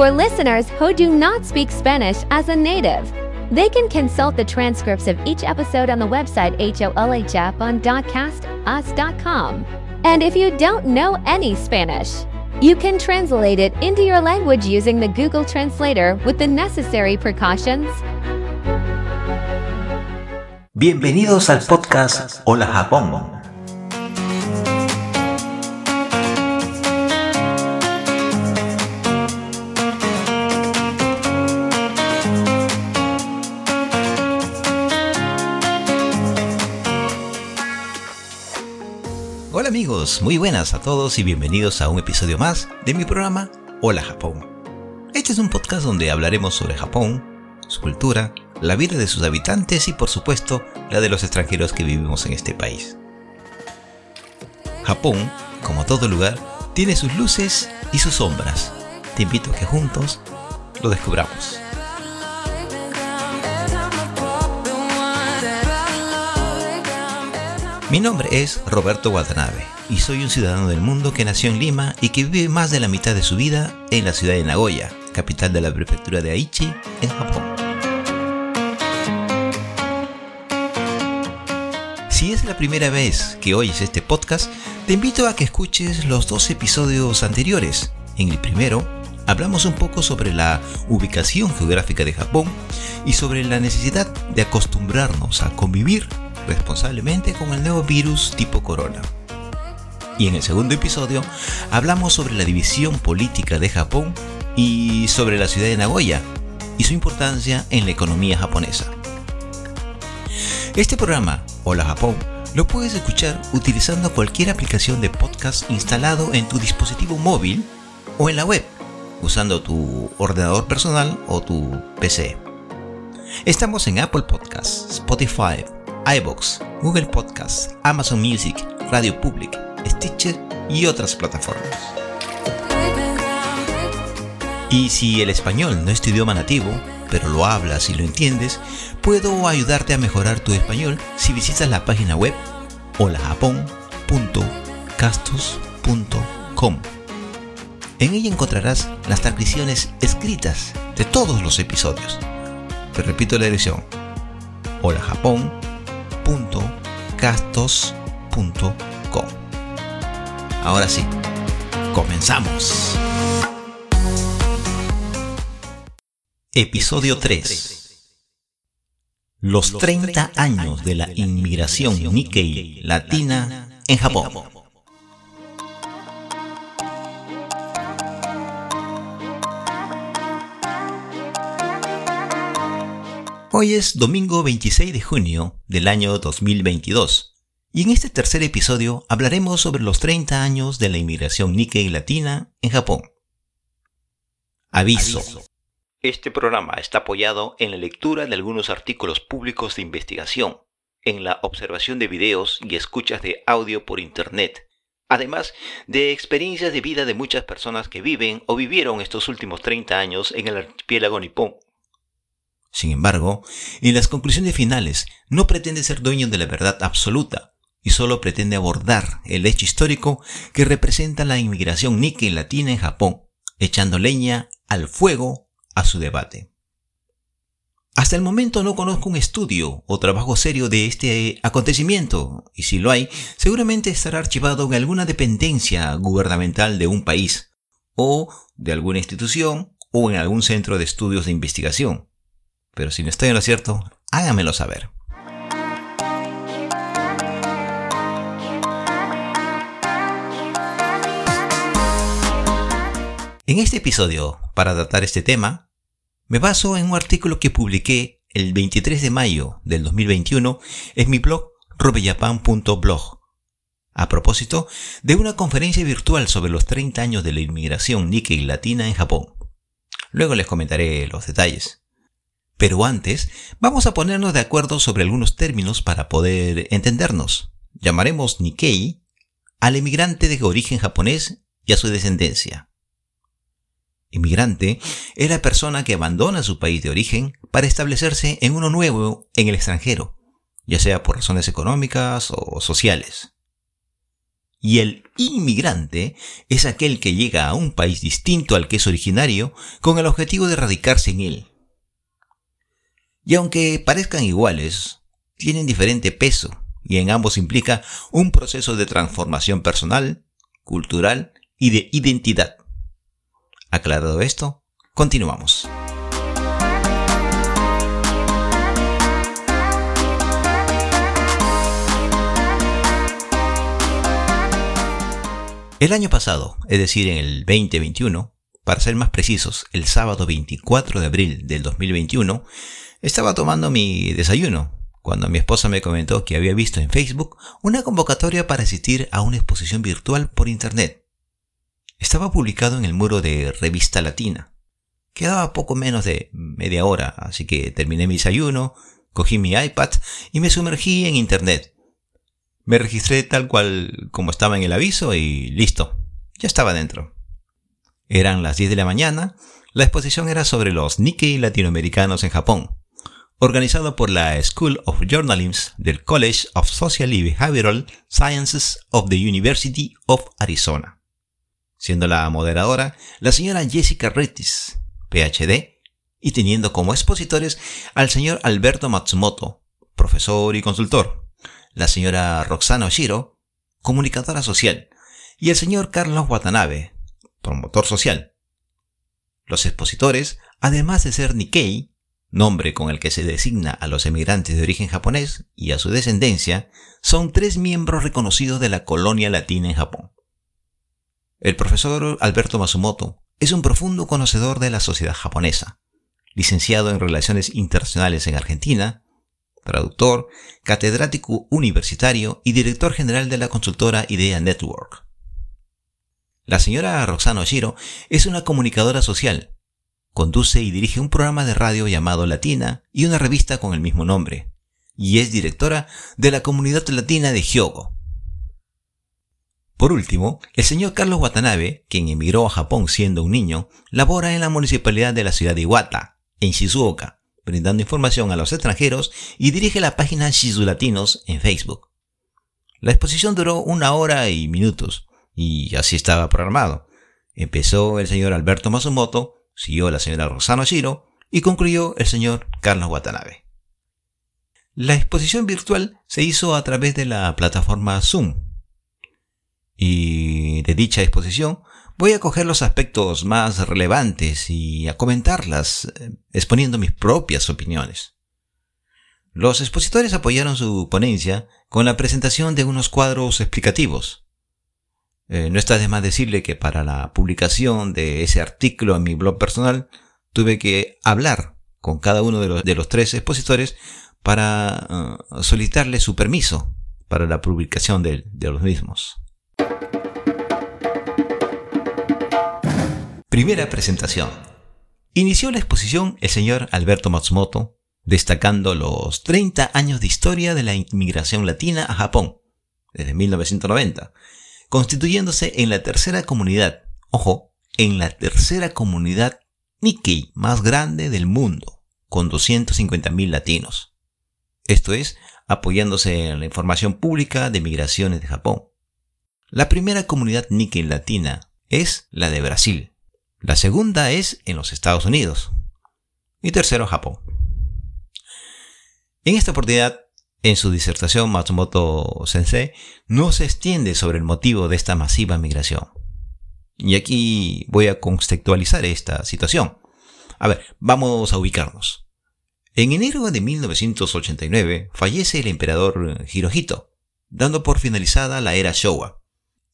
For listeners who do not speak Spanish as a native, they can consult the transcripts of each episode on the website holhjapan.castus.com. And if you don't know any Spanish, you can translate it into your language using the Google Translator with the necessary precautions. Bienvenidos al podcast Hola Japón. Muy buenas a todos y bienvenidos a un episodio más de mi programa Hola Japón. Este es un podcast donde hablaremos sobre Japón, su cultura, la vida de sus habitantes y por supuesto la de los extranjeros que vivimos en este país. Japón, como todo lugar, tiene sus luces y sus sombras. Te invito a que juntos lo descubramos. Mi nombre es Roberto Watanabe y soy un ciudadano del mundo que nació en Lima y que vive más de la mitad de su vida en la ciudad de Nagoya, capital de la prefectura de Aichi, en Japón. Si es la primera vez que oyes este podcast, te invito a que escuches los dos episodios anteriores. En el primero, hablamos un poco sobre la ubicación geográfica de Japón y sobre la necesidad de acostumbrarnos a convivir responsablemente con el nuevo virus tipo corona. Y en el segundo episodio hablamos sobre la división política de Japón y sobre la ciudad de Nagoya y su importancia en la economía japonesa. Este programa, Hola Japón, lo puedes escuchar utilizando cualquier aplicación de podcast instalado en tu dispositivo móvil o en la web, usando tu ordenador personal o tu PC. Estamos en Apple Podcasts, Spotify, iBox, Google Podcasts, Amazon Music, Radio Public, Stitcher y otras plataformas. Y si el español no es tu idioma nativo, pero lo hablas y lo entiendes, puedo ayudarte a mejorar tu español si visitas la página web holajapón.castos.com. En ella encontrarás las transcripciones escritas de todos los episodios. Te repito la dirección holajapón.castos.com. Ahora sí, comenzamos. Episodio 3. Los 30 años de la inmigración Nikkei latina en Japón. Hoy es domingo 26 de junio del año 2022 y en este tercer episodio hablaremos sobre los 30 años de la inmigración Nikkei latina en Japón. Aviso. Este programa está apoyado en la lectura de algunos artículos públicos de investigación, en la observación de videos y escuchas de audio por Internet, además de experiencias de vida de muchas personas que viven o vivieron estos últimos 30 años en el archipiélago nipón. Sin embargo, en las conclusiones finales no pretende ser dueño de la verdad absoluta y solo pretende abordar el hecho histórico que representa la inmigración Nikkei latina en Japón, echando leña al fuego a su debate. Hasta el momento no conozco un estudio o trabajo serio de este acontecimiento, y si lo hay, seguramente estará archivado en alguna dependencia gubernamental de un país, o de alguna institución, o en algún centro de estudios de investigación. Pero si no estoy en lo cierto, háganmelo saber. En este episodio, para tratar este tema, me baso en un artículo que publiqué el 23 de mayo del 2021 en mi blog robejapan.blog, a propósito de una conferencia virtual sobre los 30 años de la inmigración Nikkei latina en Japón. Luego les comentaré los detalles. Pero antes, vamos a ponernos de acuerdo sobre algunos términos para poder entendernos. Llamaremos Nikkei al emigrante de origen japonés y a su descendencia. Inmigrante es la persona que abandona su país de origen para establecerse en uno nuevo en el extranjero, ya sea por razones económicas o sociales. y el inmigrante es aquel que llega a un país distinto al que es originario con el objetivo de radicarse en él. Y aunque parezcan iguales, tienen diferente peso y en ambos implica un proceso de transformación personal, cultural y de identidad. Aclarado esto, continuamos. El año pasado, es decir, en el 2021, para ser más precisos, el sábado 24 de abril del 2021, estaba tomando mi desayuno cuando mi esposa me comentó que había visto en Facebook una convocatoria para asistir a una exposición virtual por Internet. Estaba publicado en el muro de Revista Latina. Quedaba poco menos de media hora, así que terminé mi desayuno, cogí mi iPad y me sumergí en Internet me registré tal cual como estaba en el aviso y listo, ya estaba dentro. Eran las 10 de la mañana, la exposición era sobre los Nikkei latinoamericanos en Japón, organizado por la School of Journalism del College of Social y Behavioral Sciences of the University of Arizona, siendo la moderadora la señora Jessica Rettis, PhD, y teniendo como expositores al señor Alberto Matsumoto, profesor y consultor, la señora Roxana Oshiro, comunicadora social, y el señor Carlos Watanabe, promotor social. Los expositores, además de ser Nikkei, nombre con el que se designa a los emigrantes de origen japonés y a su descendencia, son tres miembros reconocidos de la colonia latina en Japón. El profesor Alberto Masumoto es un profundo conocedor de la sociedad japonesa, licenciado en Relaciones Internacionales en Argentina, traductor, catedrático universitario y director general de la consultora Idea Network. La señora Roxana Oshiro es una comunicadora social. Conduce y dirige un programa de radio llamado Latina y una revista con el mismo nombre, y es directora de la comunidad latina de Hyogo. Por último, el señor Carlos Watanabe, quien emigró a Japón siendo un niño, labora en la municipalidad de la ciudad de Iwata, en Shizuoka, brindando información a los extranjeros y dirige la página Shizu Latinos en Facebook. La exposición duró una hora y minutos, y así estaba programado. Empezó el señor Alberto Masumoto, siguió la señora Rosano Shiro y concluyó el señor Carlos Watanabe. La exposición virtual se hizo a través de la plataforma Zoom. Y de dicha exposición Voy a coger los aspectos más relevantes y a comentarlas, eh, exponiendo mis propias opiniones. Los expositores apoyaron su ponencia con la presentación de unos cuadros explicativos. Eh, no está de más decirle que para la publicación de ese artículo en mi blog personal tuve que hablar con cada uno de los, tres expositores para uh, solicitarle su permiso para la publicación de los mismos. Primera presentación. Inició la exposición el señor Alberto Matsumoto, destacando los 30 años de historia de la inmigración latina a Japón, desde 1990, constituyéndose en la tercera comunidad, ojo, en la tercera comunidad Nikkei más grande del mundo, con 250.000 latinos. Esto es, apoyándose en la información pública de migraciones de Japón. La primera comunidad Nikkei latina es la de Brasil, la segunda es en los Estados Unidos. Y tercero, Japón. En esta oportunidad, en su disertación, Matsumoto Sensei no se extiende sobre el motivo de esta masiva migración. Y aquí voy a contextualizar esta situación. A ver, vamos a ubicarnos. En enero de 1989 fallece el emperador Hirohito, dando por finalizada la era Showa.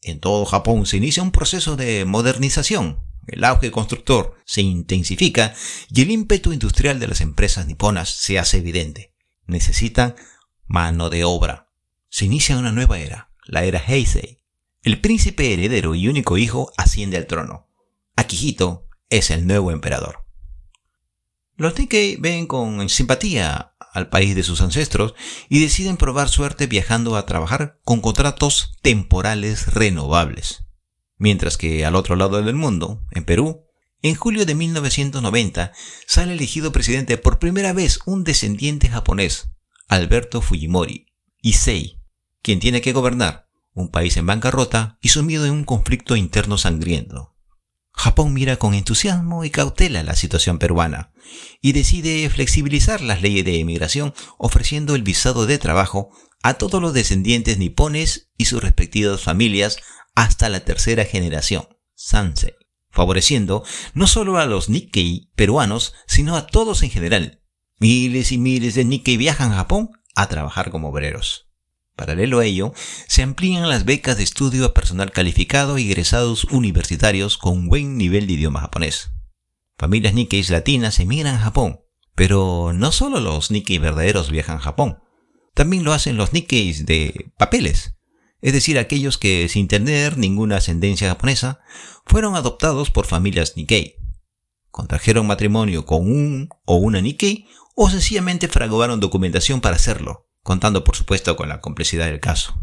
En todo Japón se inicia un proceso de modernización el auge constructor se intensifica y el ímpetu industrial de las empresas niponas se hace evidente. Necesitan mano de obra. Se inicia una nueva era, la era Heisei. El príncipe heredero y único hijo asciende al trono. Akihito es el nuevo emperador. Los Nikkei ven con simpatía al país de sus ancestros y deciden probar suerte viajando a trabajar con contratos temporales renovables. Mientras que al otro lado del mundo, en Perú, en julio de 1990 sale elegido presidente por primera vez un descendiente japonés, Alberto Fujimori, Issei, quien tiene que gobernar un país en bancarrota y sumido en un conflicto interno sangriento. Japón mira con entusiasmo y cautela la situación peruana y decide flexibilizar las leyes de emigración ofreciendo el visado de trabajo a todos los descendientes nipones y sus respectivas familias hasta la tercera generación, Sansei, favoreciendo no solo a los Nikkei peruanos, sino a todos en general. Miles y miles de Nikkei viajan a Japón a trabajar como obreros. Paralelo a ello, se amplían las becas de estudio a personal calificado y egresados universitarios con buen nivel de idioma japonés. Familias Nikkeis latinas emigran a Japón, pero no solo los Nikkei verdaderos viajan a Japón, también lo hacen los Nikkeis de papeles, es decir, aquellos que sin tener ninguna ascendencia japonesa fueron adoptados por familias Nikkei. Contrajeron matrimonio con un o una Nikkei o sencillamente fraguaron documentación para hacerlo contando por supuesto con la complejidad del caso.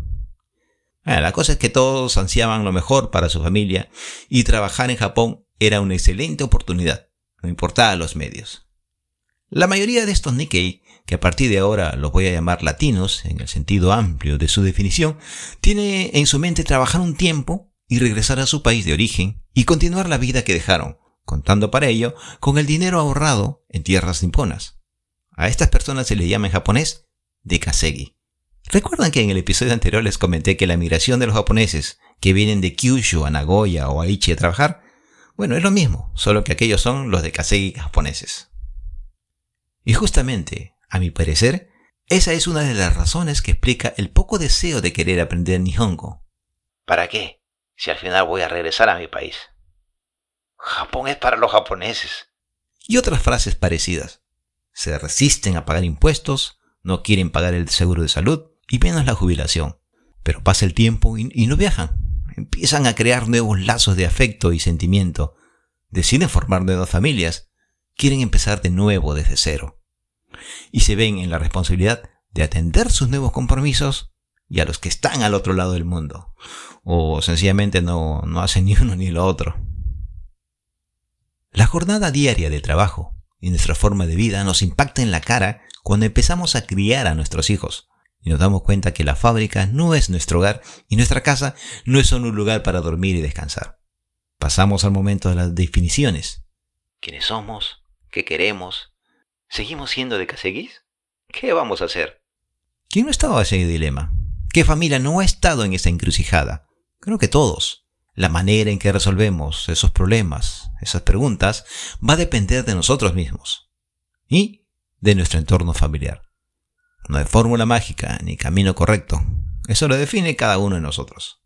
la cosa es que todos ansiaban lo mejor para su familia y trabajar en Japón era una excelente oportunidad, no importaba los medios. La mayoría de estos Nikkei, que a partir de ahora los voy a llamar latinos en el sentido amplio de su definición, tiene en su mente trabajar un tiempo y regresar a su país de origen y continuar la vida que dejaron, contando para ello con el dinero ahorrado en tierras niponas. A estas personas se les llama en japonés de Kasegi. ¿Recuerdan que en el episodio anterior les comenté que la migración de los japoneses que vienen de Kyushu a Nagoya o Aichi a trabajar? Bueno, es lo mismo, solo que aquellos son los de Kasegi japoneses. Y justamente, a mi parecer, esa es una de las razones que explica el poco deseo de querer aprender Nihongo. ¿Para qué? Si al final voy a regresar a mi país. Japón es para los japoneses. Y otras frases parecidas. Se resisten a pagar impuestos, no quieren pagar el seguro de salud y menos la jubilación. Pero pasa el tiempo y, no viajan. Empiezan a crear nuevos lazos de afecto y sentimiento. Deciden formar nuevas familias. Quieren empezar de nuevo desde cero. Y se ven en la responsabilidad de atender sus nuevos compromisos y a los que están al otro lado del mundo. O sencillamente no, no hacen ni uno ni lo otro. La jornada diaria de trabajo y nuestra forma de vida nos impacta en la cara cuando empezamos a criar a nuestros hijos y nos damos cuenta que la fábrica no es nuestro hogar y nuestra casa no es solo un lugar para dormir y descansar. Pasamos al momento de las definiciones. ¿Quiénes somos? ¿Qué queremos? ¿Seguimos siendo de caseguís? ¿Qué vamos a hacer? ¿Quién no estaba en ese dilema? ¿Qué familia no ha estado en esa encrucijada? Creo que todos. La manera en que resolvemos esos problemas, esas preguntas, va a depender de nosotros mismos. Y de nuestro entorno familiar. No hay fórmula mágica ni camino correcto. Eso lo define cada uno de nosotros.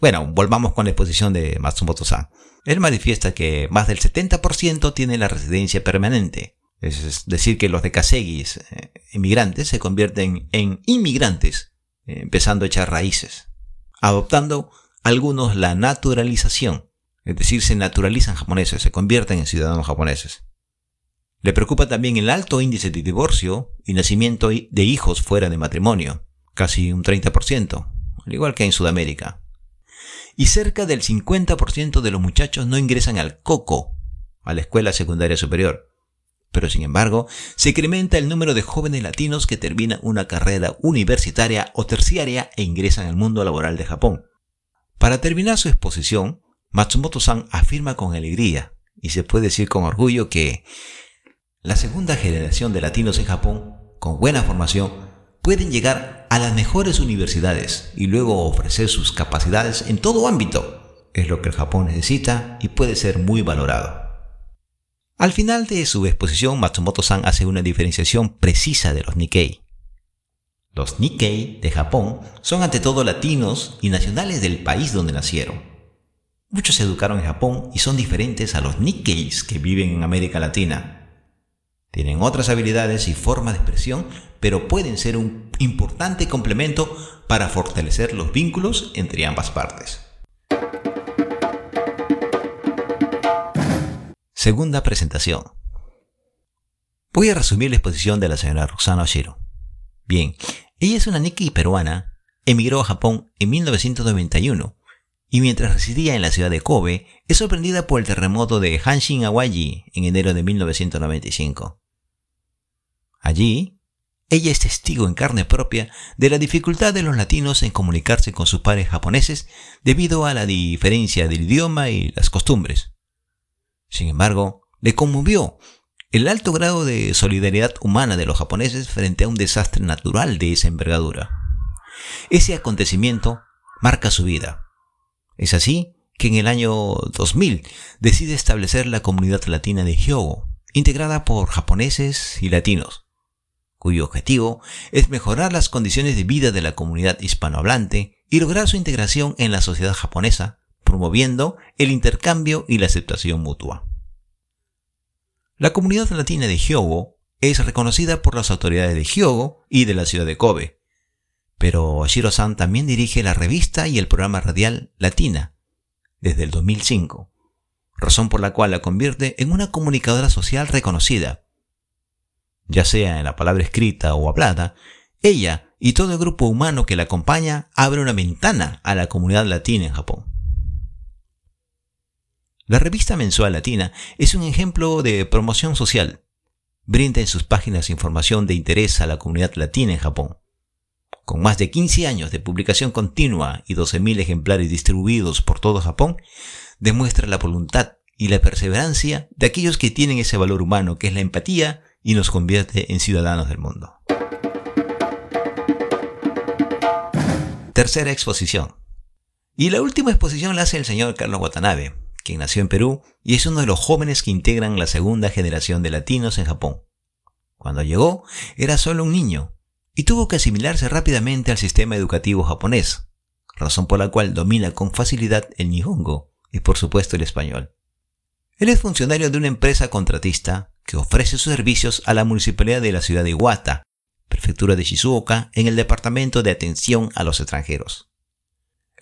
Bueno, volvamos con la exposición de Matsumoto-san. Él manifiesta que más del 70% tiene la residencia permanente. Es decir, que los de Kasegis, eh, inmigrantes, se convierten en inmigrantes, eh, empezando a echar raíces. Adoptando algunos la naturalización, es decir, se naturalizan japoneses, se convierten en ciudadanos japoneses. Le preocupa también el alto índice de divorcio y nacimiento de hijos fuera de matrimonio, casi un 30%, al igual que en Sudamérica. Y cerca del 50% de los muchachos no ingresan al COCO, a la escuela secundaria superior. Pero sin embargo, se incrementa el número de jóvenes latinos que terminan una carrera universitaria o terciaria e ingresan al mundo laboral de Japón. Para terminar su exposición, Matsumoto-san afirma con alegría, y se puede decir con orgullo que la segunda generación de latinos en Japón, con buena formación, pueden llegar a las mejores universidades y luego ofrecer sus capacidades en todo ámbito. Es lo que el Japón necesita y puede ser muy valorado. Al final de su exposición, Matsumoto-san hace una diferenciación precisa de los Nikkei. Los Nikkei de Japón son ante todo latinos y nacionales del país donde nacieron. Muchos se educaron en Japón y son diferentes a los Nikkeis que viven en América Latina. Tienen otras habilidades y formas de expresión, pero pueden ser un importante complemento para fortalecer los vínculos entre ambas partes. Segunda presentación. Voy a resumir la exposición de la señora Roxana Oshiro. Bien, ella es una Nikki peruana, emigró a Japón en 1991 y mientras residía en la ciudad de Kobe, es sorprendida por el terremoto de Hanshin Awaji en enero de 1995. Allí, ella es testigo en carne propia de la dificultad de los latinos en comunicarse con sus pares japoneses debido a la diferencia del idioma y las costumbres. Sin embargo, le conmovió el alto grado de solidaridad humana de los japoneses frente a un desastre natural de esa envergadura. Ese acontecimiento marca su vida. Es así que en el año 2000 decide establecer la comunidad latina de Hyogo, integrada por japoneses y latinos cuyo objetivo es mejorar las condiciones de vida de la comunidad hispanohablante y lograr su integración en la sociedad japonesa, promoviendo el intercambio y la aceptación mutua. La comunidad latina de Hyogo es reconocida por las autoridades de Hyogo y de la ciudad de Kobe, pero Shiro-san también dirige la revista y el programa radial Latina desde el 2005, razón por la cual la convierte en una comunicadora social reconocida ya sea en la palabra escrita o hablada, ella y todo el grupo humano que la acompaña abre una ventana a la comunidad latina en Japón. La revista mensual latina es un ejemplo de promoción social. Brinda en sus páginas información de interés a la comunidad latina en Japón. Con más de 15 años de publicación continua y 12.000 ejemplares distribuidos por todo Japón, demuestra la voluntad y la perseverancia de aquellos que tienen ese valor humano que es la empatía y nos convierte en ciudadanos del mundo. Tercera exposición. Y la última exposición la hace el señor Carlos Watanabe, quien nació en Perú y es uno de los jóvenes que integran la segunda generación de latinos en Japón. Cuando llegó, era solo un niño y tuvo que asimilarse rápidamente al sistema educativo japonés, razón por la cual domina con facilidad el nihongo y por supuesto el español. Él es funcionario de una empresa contratista que ofrece sus servicios a la municipalidad de la ciudad de Iwata, prefectura de Shizuoka, en el departamento de atención a los extranjeros.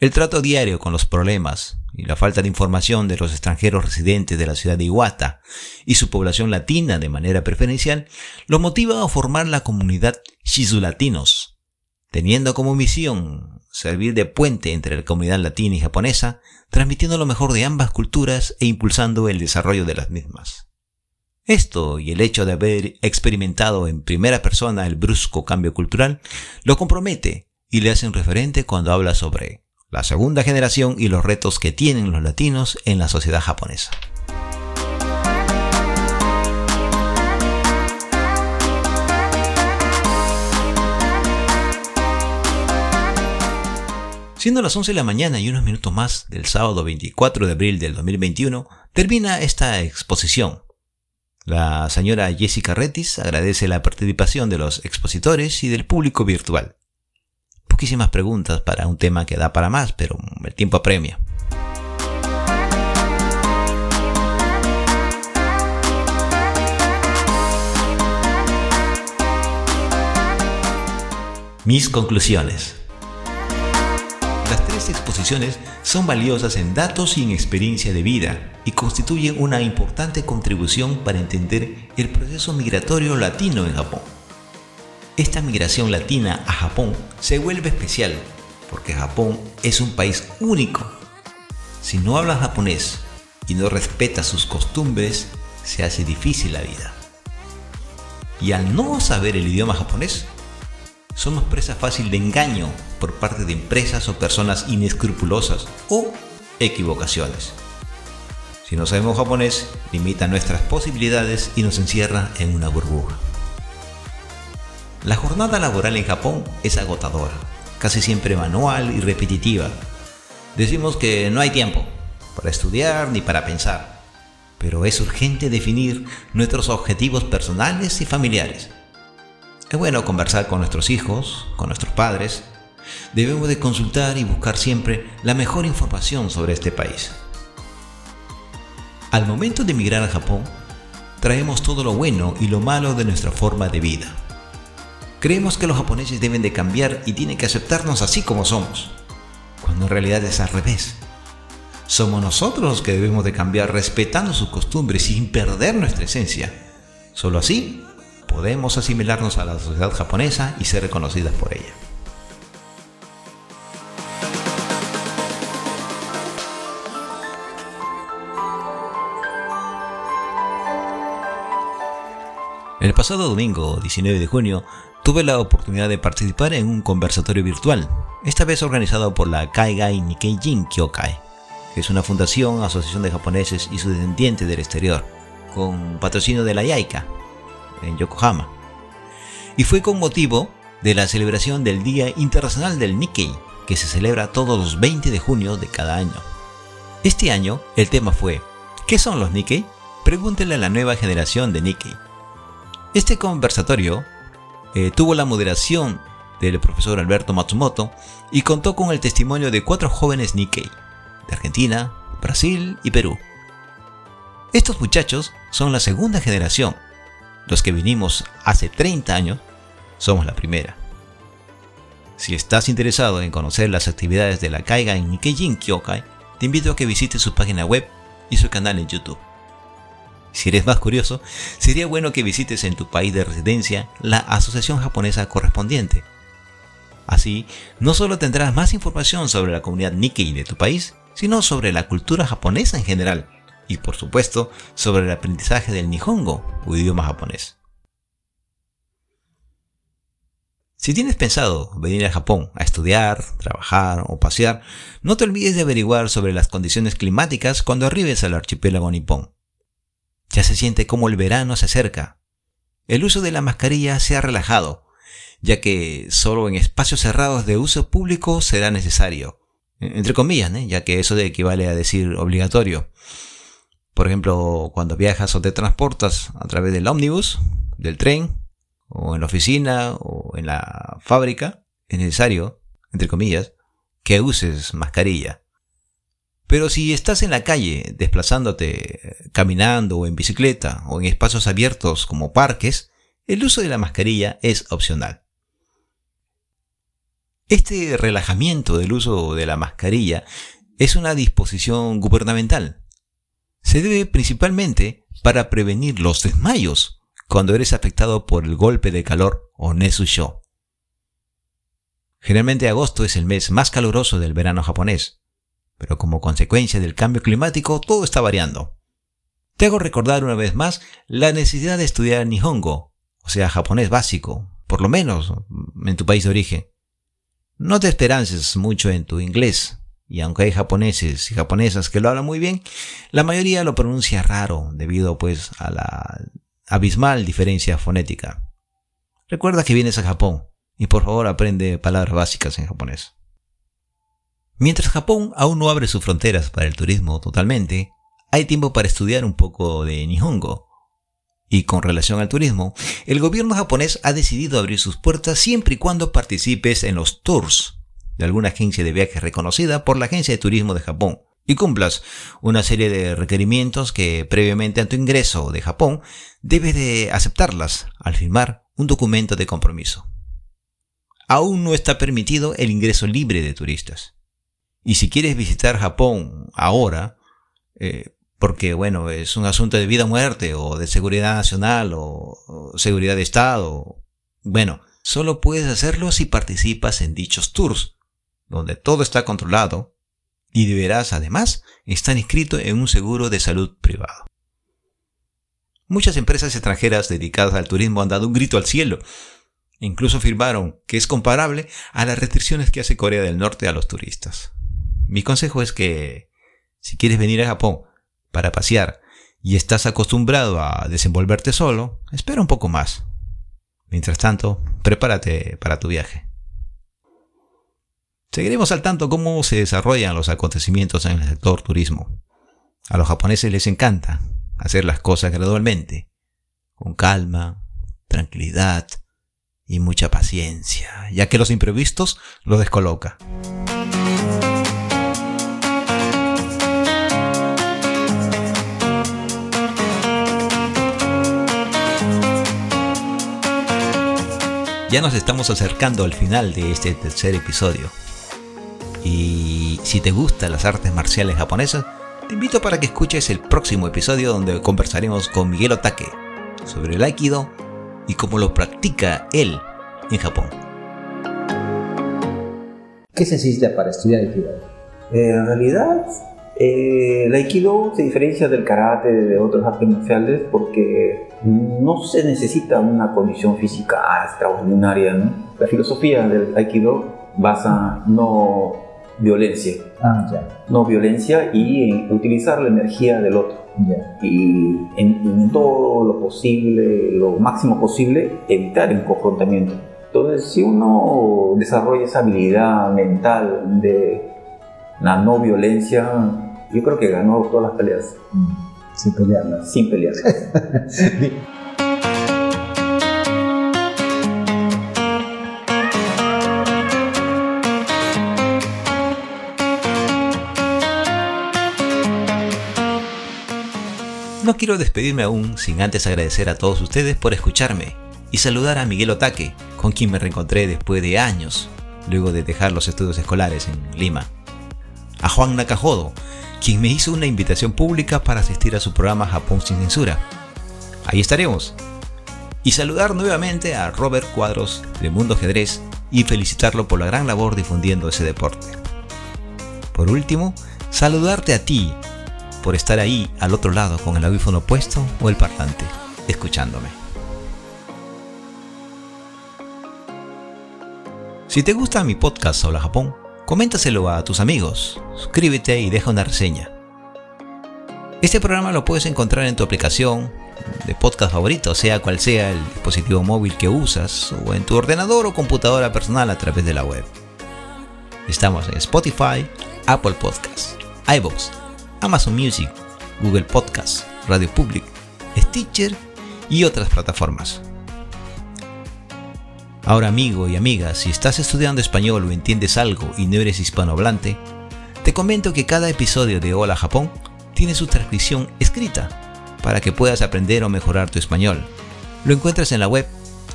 El trato diario con los problemas y la falta de información de los extranjeros residentes de la ciudad de Iwata y su población latina de manera preferencial lo motiva a formar la comunidad Shizulatinos, teniendo como misión servir de puente entre la comunidad latina y japonesa, transmitiendo lo mejor de ambas culturas e impulsando el desarrollo de las mismas. Esto y el hecho de haber experimentado en primera persona el brusco cambio cultural lo compromete y le hace un referente cuando habla sobre la segunda generación y los retos que tienen los latinos en la sociedad japonesa. Siendo las 11 de la mañana y unos minutos más del sábado 24 de abril del 2021, termina esta exposición la señora Jessica Retis agradece la participación de los expositores y del público virtual. Poquísimas preguntas para un tema que da para más, pero el tiempo apremia. Mis conclusiones. Las tres exposiciones son valiosas en datos y en experiencia de vida y constituyen una importante contribución para entender el proceso migratorio latino en Japón. Esta migración latina a Japón se vuelve especial porque Japón es un país único. Si no hablas japonés y no respetas sus costumbres, se hace difícil la vida. Y al no saber el idioma japonés, somos presa fácil de engaño por parte de empresas o personas inescrupulosas o equivocaciones. Si no sabemos japonés, limita nuestras posibilidades y nos encierra en una burbuja. La jornada laboral en Japón es agotadora, casi siempre manual y repetitiva. Decimos que no hay tiempo para estudiar ni para pensar, pero es urgente definir nuestros objetivos personales y familiares es bueno conversar con nuestros hijos, con nuestros padres. Debemos de consultar y buscar siempre la mejor información sobre este país. Al momento de emigrar a Japón, traemos todo lo bueno y lo malo de nuestra forma de vida. Creemos que los japoneses deben de cambiar y tienen que aceptarnos así como somos, cuando en realidad es al revés. Somos nosotros los que debemos de cambiar respetando sus costumbres sin perder nuestra esencia. Solo así podemos asimilarnos a la sociedad japonesa y ser reconocidas por ella. El pasado domingo 19 de junio tuve la oportunidad de participar en un conversatorio virtual, esta vez organizado por la Kaigai Jin Kyokai, que es una fundación, asociación de japoneses y sus descendientes del exterior, con patrocinio de la YAIKA, en Yokohama. Y fue con motivo de la celebración del Día Internacional del Nikkei, que se celebra todos los 20 de junio de cada año. Este año el tema fue ¿Qué son los Nikkei? Pregúntele a la nueva generación de Nikkei. Este conversatorio eh, tuvo la moderación del profesor Alberto Matsumoto y contó con el testimonio de cuatro jóvenes Nikkei, de Argentina, Brasil y Perú. Estos muchachos son la segunda generación. Los que vinimos hace 30 años somos la primera. Si estás interesado en conocer las actividades de la Kaiga en Jin Kyokai, te invito a que visites su página web y su canal en YouTube. Si eres más curioso, sería bueno que visites en tu país de residencia la asociación japonesa correspondiente. Así, no solo tendrás más información sobre la comunidad Nikkei de tu país, sino sobre la cultura japonesa en general y por supuesto sobre el aprendizaje del Nihongo o idioma japonés. Si tienes pensado venir a Japón a estudiar, trabajar o pasear, no te olvides de averiguar sobre las condiciones climáticas cuando arribes al archipiélago nipón. Ya se siente como el verano se acerca. El uso de la mascarilla se ha relajado, ya que solo en espacios cerrados de uso público será necesario. Entre comillas, ya que eso equivale a decir obligatorio. Por ejemplo, cuando viajas o te transportas a través del ómnibus, del tren, o en la oficina, o en la fábrica, es necesario, entre comillas, que uses mascarilla. Pero si estás en la calle desplazándote caminando o en bicicleta o en espacios abiertos como parques, el uso de la mascarilla es opcional. Este relajamiento del uso de la mascarilla es una disposición gubernamental. Se debe principalmente para prevenir los desmayos cuando eres afectado por el golpe de calor o Nesusho. Generalmente agosto es el mes más caluroso del verano japonés pero como consecuencia del cambio climático todo está variando. Te hago recordar una vez más la necesidad de estudiar Nihongo, o sea, japonés básico, por lo menos en tu país de origen. No te esperances mucho en tu inglés, y aunque hay japoneses y japonesas que lo hablan muy bien, la mayoría lo pronuncia raro debido pues a la abismal diferencia fonética. Recuerda que vienes a Japón y por favor aprende palabras básicas en japonés. Mientras Japón aún no abre sus fronteras para el turismo totalmente, hay tiempo para estudiar un poco de Nihongo. Y con relación al turismo, el gobierno japonés ha decidido abrir sus puertas siempre y cuando participes en los tours de alguna agencia de viajes reconocida por la Agencia de Turismo de Japón y cumplas una serie de requerimientos que previamente a tu ingreso de Japón debes de aceptarlas al firmar un documento de compromiso. Aún no está permitido el ingreso libre de turistas. Y si quieres visitar Japón ahora, eh, porque bueno, es un asunto de vida o muerte, o de seguridad nacional, o, seguridad de Estado, bueno, solo puedes hacerlo si participas en dichos tours, donde todo está controlado, y deberás además estar inscrito en un seguro de salud privado. Muchas empresas extranjeras dedicadas al turismo han dado un grito al cielo. Incluso afirmaron que es comparable a las restricciones que hace Corea del Norte a los turistas. Mi consejo es que si quieres venir a Japón para pasear y estás acostumbrado a desenvolverte solo, espera un poco más. Mientras tanto, prepárate para tu viaje. Seguiremos al tanto cómo se desarrollan los acontecimientos en el sector turismo. A los japoneses les encanta hacer las cosas gradualmente, con calma, tranquilidad y mucha paciencia, ya que los imprevistos los descoloca. Ya nos estamos acercando al final de este tercer episodio. Y si te gustan las artes marciales japonesas, te invito para que escuches el próximo episodio donde conversaremos con Miguel Otake sobre el Aikido y cómo lo practica él en Japón. ¿Qué se necesita para estudiar Aikido? Eh, en realidad, Eh, el aikido se diferencia del karate de otros artes marciales porque no se necesita una condición física extraordinaria. ¿no? La filosofía del aikido basa no violencia, Ah, no violencia y en utilizar la energía del otro. Y en, en todo lo posible, lo máximo posible, evitar el confrontamiento. Entonces, si uno desarrolla esa habilidad mental de la no violencia, yo creo que ganó todas las peleas Mm, Sin pelearlas. sin pelear. No quiero despedirme aún sin antes agradecer a todos ustedes por escucharme y saludar a Miguel Otaque, con quien me reencontré después de años, luego de dejar los estudios escolares en Lima. A Juan Nakajodo, quien me hizo una invitación pública para asistir a su programa Japón sin censura. Ahí estaremos. Y saludar nuevamente a Robert Cuadros de Mundo Ajedrez y felicitarlo por la gran labor difundiendo ese deporte. Por último, saludarte a ti por estar ahí al otro lado con el audífono puesto o el parlante, escuchándome. Si te gusta mi podcast Hola Japón, coméntaselo a tus amigos, suscríbete y deja una reseña. Este programa lo puedes encontrar en tu aplicación de podcast favorito, sea cual sea el dispositivo móvil que usas, o en tu ordenador o computadora personal a través de la web. Estamos en Spotify, Apple Podcasts, iVoox, Amazon Music, Google Podcasts, Radio Public, Stitcher y otras plataformas. Ahora amigo y amiga, si estás estudiando español o entiendes algo y no eres hispanohablante, te comento que cada episodio de Hola Japón tiene su transcripción escrita para que puedas aprender o mejorar tu español. Lo encuentras en la web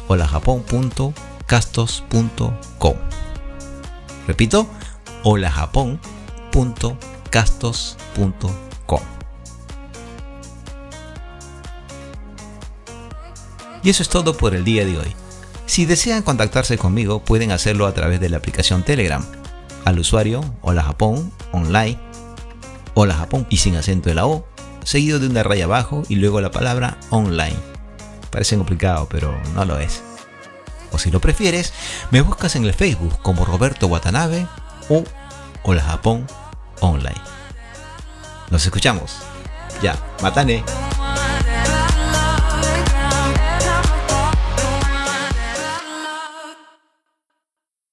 holajapón.castos.com. Repito, holajapón.castos.com. Y eso es todo por el día de hoy. Si desean contactarse conmigo, pueden hacerlo a través de la aplicación Telegram. Al usuario Hola Japón Online, Hola Japón y sin acento de la O, seguido de una raya abajo y luego la palabra online. Parece complicado, pero no lo es. O si lo prefieres, me buscas en el Facebook como Roberto Watanabe o Hola Japón Online. Nos escuchamos. Ya, matane.